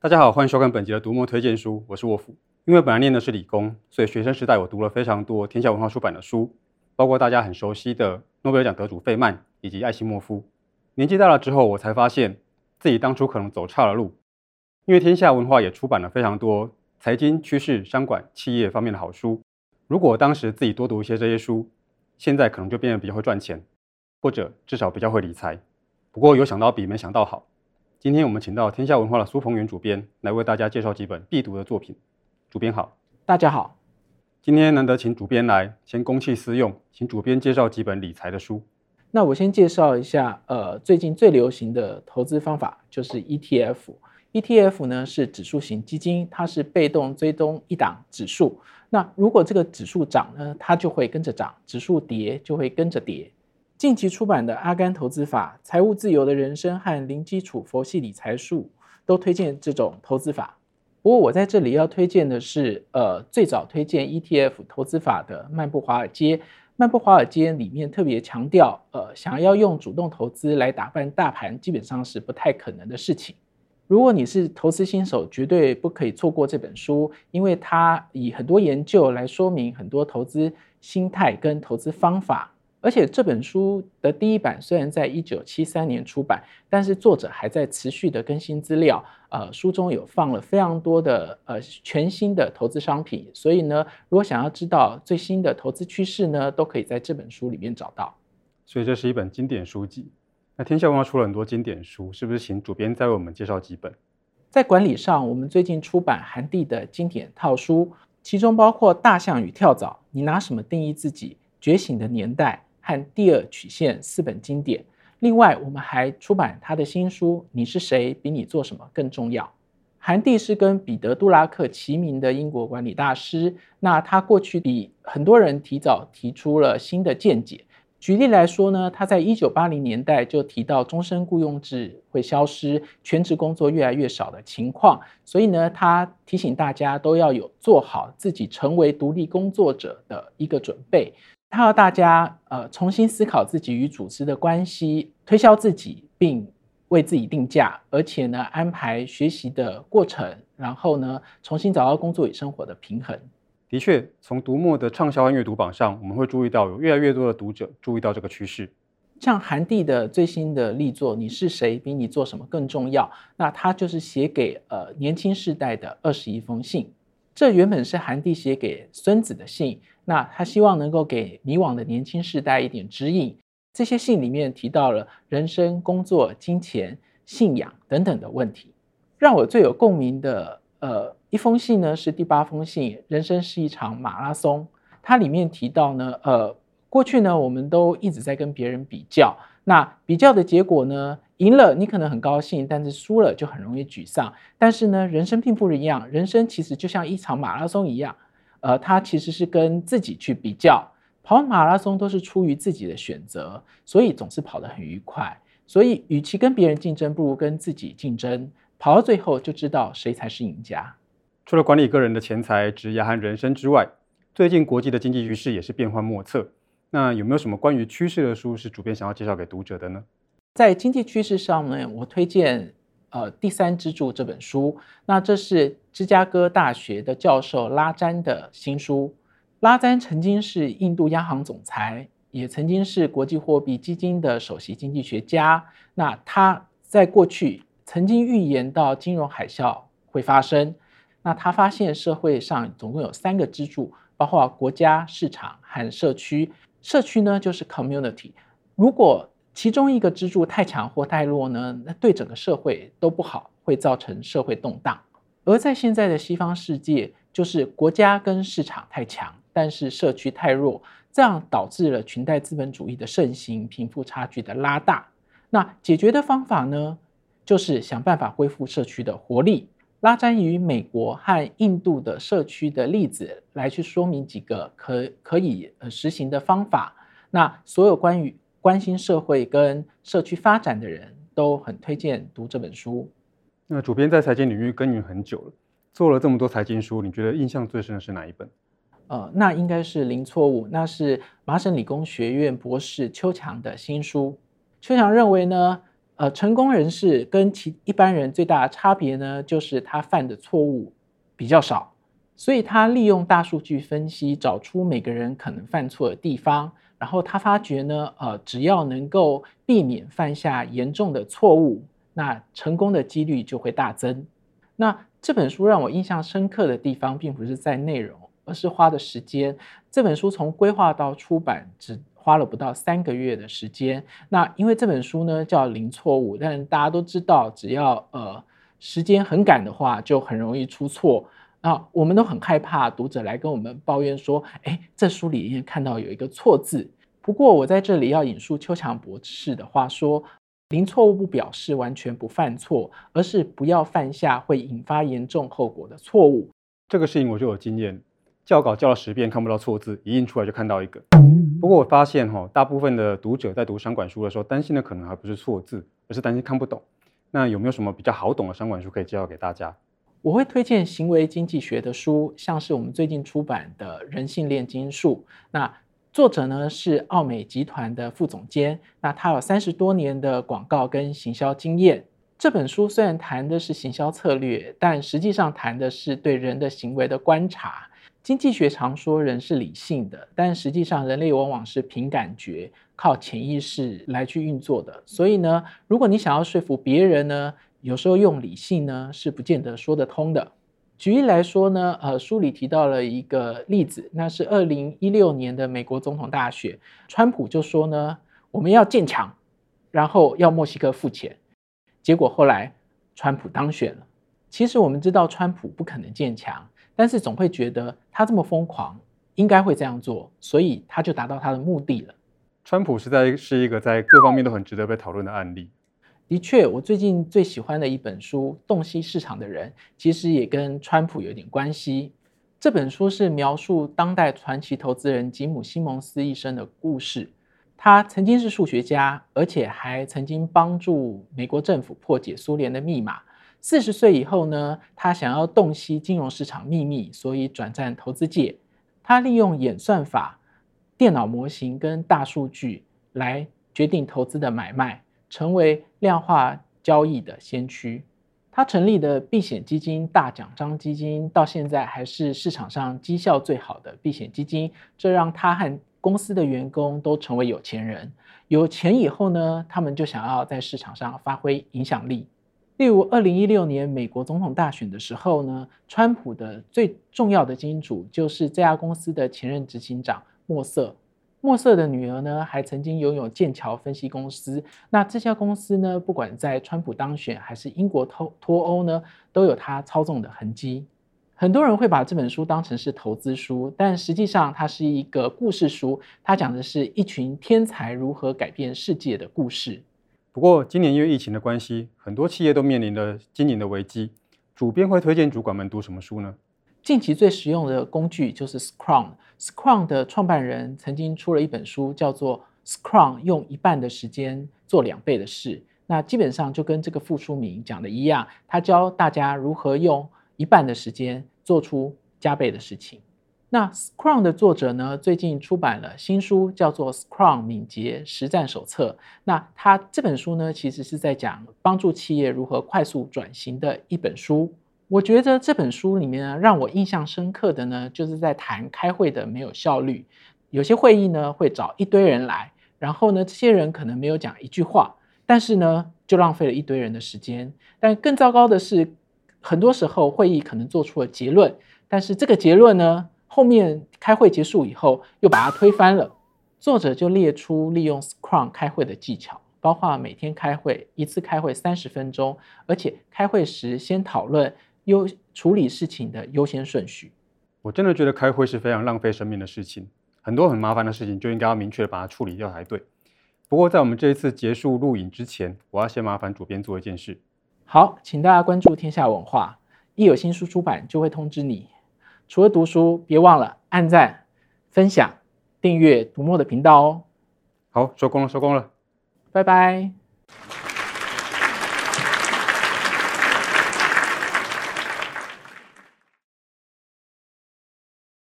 大家好，欢迎收看本集的读墨推荐书，我是沃夫。因为本来念的是理工，所以学生时代我读了非常多天下文化出版的书，包括大家很熟悉的诺贝尔奖得主费曼以及艾希莫夫。年纪大了之后，我才发现自己当初可能走岔了路，因为天下文化也出版了非常多财经、趋势、商管、企业方面的好书。如果当时自己多读一些这些书，现在可能就变得比较会赚钱，或者至少比较会理财。不过有想到比没想到好。今天我们请到天下文化的苏鹏元主编来为大家介绍几本必读的作品。主编好，大家好。今天难得请主编来，先公器私用，请主编介绍几本理财的书。那我先介绍一下，呃，最近最流行的投资方法就是 ETF。ETF 呢是指数型基金，它是被动追踪一档指数。那如果这个指数涨呢，它就会跟着涨；指数跌就会跟着跌。近期出版的《阿甘投资法》《财务自由的人生》和《零基础佛系理财术》都推荐这种投资法。不过我在这里要推荐的是，呃，最早推荐 ETF 投资法的《漫步华尔街》。《漫步华尔街》里面特别强调，呃，想要用主动投资来打败大盘，基本上是不太可能的事情。如果你是投资新手，绝对不可以错过这本书，因为它以很多研究来说明很多投资心态跟投资方法。而且这本书的第一版虽然在一九七三年出版，但是作者还在持续的更新资料。呃，书中有放了非常多的呃全新的投资商品，所以呢，如果想要知道最新的投资趋势呢，都可以在这本书里面找到。所以这是一本经典书籍。那天下文化出了很多经典书，是不是请主编再为我们介绍几本？在管理上，我们最近出版韩帝的经典套书，其中包括《大象与跳蚤》，你拿什么定义自己？觉醒的年代。和第二曲线四本经典，另外我们还出版他的新书《你是谁？比你做什么更重要》。韩帝是跟彼得·杜拉克齐名的英国管理大师，那他过去比很多人提早提出了新的见解。举例来说呢，他在一九八零年代就提到终身雇佣制会消失，全职工作越来越少的情况，所以呢，他提醒大家都要有做好自己成为独立工作者的一个准备。他要大家呃重新思考自己与组织的关系，推销自己，并为自己定价，而且呢安排学习的过程，然后呢重新找到工作与生活的平衡。的确，从读墨的畅销和阅读榜上，我们会注意到有越来越多的读者注意到这个趋势。像韩帝的最新的力作《你是谁？比你做什么更重要》，那他就是写给呃年轻世代的二十一封信。这原本是韩帝写给孙子的信。那他希望能够给迷惘的年轻世代一点指引。这些信里面提到了人生、工作、金钱、信仰等等的问题。让我最有共鸣的呃一封信呢，是第八封信。人生是一场马拉松。它里面提到呢，呃，过去呢，我们都一直在跟别人比较。那比较的结果呢，赢了你可能很高兴，但是输了就很容易沮丧。但是呢，人生并不一样。人生其实就像一场马拉松一样。呃，它其实是跟自己去比较，跑马拉松都是出于自己的选择，所以总是跑得很愉快。所以，与其跟别人竞争，不如跟自己竞争。跑到最后就知道谁才是赢家。除了管理个人的钱财、职业和人生之外，最近国际的经济局势也是变幻莫测。那有没有什么关于趋势的书是主编想要介绍给读者的呢？在经济趋势上呢，我推荐。呃，第三支柱这本书，那这是芝加哥大学的教授拉詹的新书。拉詹曾经是印度央行总裁，也曾经是国际货币基金的首席经济学家。那他在过去曾经预言到金融海啸会发生。那他发现社会上总共有三个支柱，包括国家、市场和社区。社区呢，就是 community。如果其中一个支柱太强或太弱呢，那对整个社会都不好，会造成社会动荡。而在现在的西方世界，就是国家跟市场太强，但是社区太弱，这样导致了裙带资本主义的盛行，贫富差距的拉大。那解决的方法呢，就是想办法恢复社区的活力。拉詹以美国和印度的社区的例子来去说明几个可可以呃实行的方法。那所有关于关心社会跟社区发展的人都很推荐读这本书。那主编在财经领域耕耘很久了，做了这么多财经书，你觉得印象最深的是哪一本？呃，那应该是零错误，那是麻省理工学院博士邱强的新书。邱强认为呢，呃，成功人士跟其一般人最大的差别呢，就是他犯的错误比较少，所以他利用大数据分析，找出每个人可能犯错的地方，然后他发觉呢，呃，只要能够避免犯下严重的错误，那成功的几率就会大增。那这本书让我印象深刻的地方，并不是在内容，而是花的时间。这本书从规划到出版只花了不到三个月的时间。那因为这本书呢叫零错误，但大家都知道，只要呃时间很赶的话，就很容易出错。那我们都很害怕读者来跟我们抱怨说：“哎，这书里面看到有一个错字。”不过我在这里要引述邱强博士的话说：“零错误不表示完全不犯错，而是不要犯下会引发严重后果的错误。”这个事情我就有经验。校稿校了十遍看不到错字，一印出来就看到一个。不过我发现哈，大部分的读者在读商管书的时候，担心的可能还不是错字，而是担心看不懂。那有没有什么比较好懂的商管书可以介绍给大家？我会推荐行为经济学的书，像是我们最近出版的《人性炼金术》。那作者呢是奥美集团的副总监，那他有三十多年的广告跟行销经验。这本书虽然谈的是行销策略，但实际上谈的是对人的行为的观察。经济学常说人是理性的，但实际上人类往往是凭感觉、靠潜意识来去运作的。所以呢，如果你想要说服别人呢，有时候用理性呢是不见得说得通的。举例来说呢，呃，书里提到了一个例子，那是二零一六年的美国总统大选，川普就说呢，我们要建墙，然后要墨西哥付钱。结果后来川普当选了。其实我们知道川普不可能建墙。但是总会觉得他这么疯狂，应该会这样做，所以他就达到他的目的了。川普实在是一个在各方面都很值得被讨论的案例。的确，我最近最喜欢的一本书《洞悉市场的人》，其实也跟川普有点关系。这本书是描述当代传奇投资人吉姆·西蒙斯一生的故事。他曾经是数学家，而且还曾经帮助美国政府破解苏联的密码。四十岁以后呢，他想要洞悉金融市场秘密，所以转战投资界。他利用演算法、电脑模型跟大数据来决定投资的买卖，成为量化交易的先驱。他成立的避险基金大奖章基金，到现在还是市场上绩效最好的避险基金。这让他和公司的员工都成为有钱人。有钱以后呢，他们就想要在市场上发挥影响力。例如，二零一六年美国总统大选的时候呢，川普的最重要的金主就是这家公司的前任执行长莫瑟。墨瑟的女儿呢，还曾经拥有剑桥分析公司。那这家公司呢，不管在川普当选还是英国脱脱欧呢，都有他操纵的痕迹。很多人会把这本书当成是投资书，但实际上它是一个故事书。它讲的是一群天才如何改变世界的故事。不过，今年因为疫情的关系，很多企业都面临着经营的危机。主编会推荐主管们读什么书呢？近期最实用的工具就是 Scrum。Scrum 的创办人曾经出了一本书，叫做《Scrum 用一半的时间做两倍的事》。那基本上就跟这个副书名讲的一样，他教大家如何用一半的时间做出加倍的事情。那 Scrum 的作者呢，最近出版了新书，叫做《Scrum 敏捷实战手册》。那他这本书呢，其实是在讲帮助企业如何快速转型的一本书。我觉得这本书里面呢，让我印象深刻的呢，就是在谈开会的没有效率。有些会议呢，会找一堆人来，然后呢，这些人可能没有讲一句话，但是呢，就浪费了一堆人的时间。但更糟糕的是，很多时候会议可能做出了结论，但是这个结论呢，后面开会结束以后，又把它推翻了。作者就列出利用 Scrum 开会的技巧，包括每天开会，一次开会三十分钟，而且开会时先讨论优处理事情的优先顺序。我真的觉得开会是非常浪费生命的事情，很多很麻烦的事情就应该要明确的把它处理掉才对。不过在我们这一次结束录影之前，我要先麻烦主编做一件事。好，请大家关注天下文化，一有新书出版就会通知你。除了读书，别忘了按赞、分享、订阅读墨的频道哦。好，收工了，收工了，拜拜。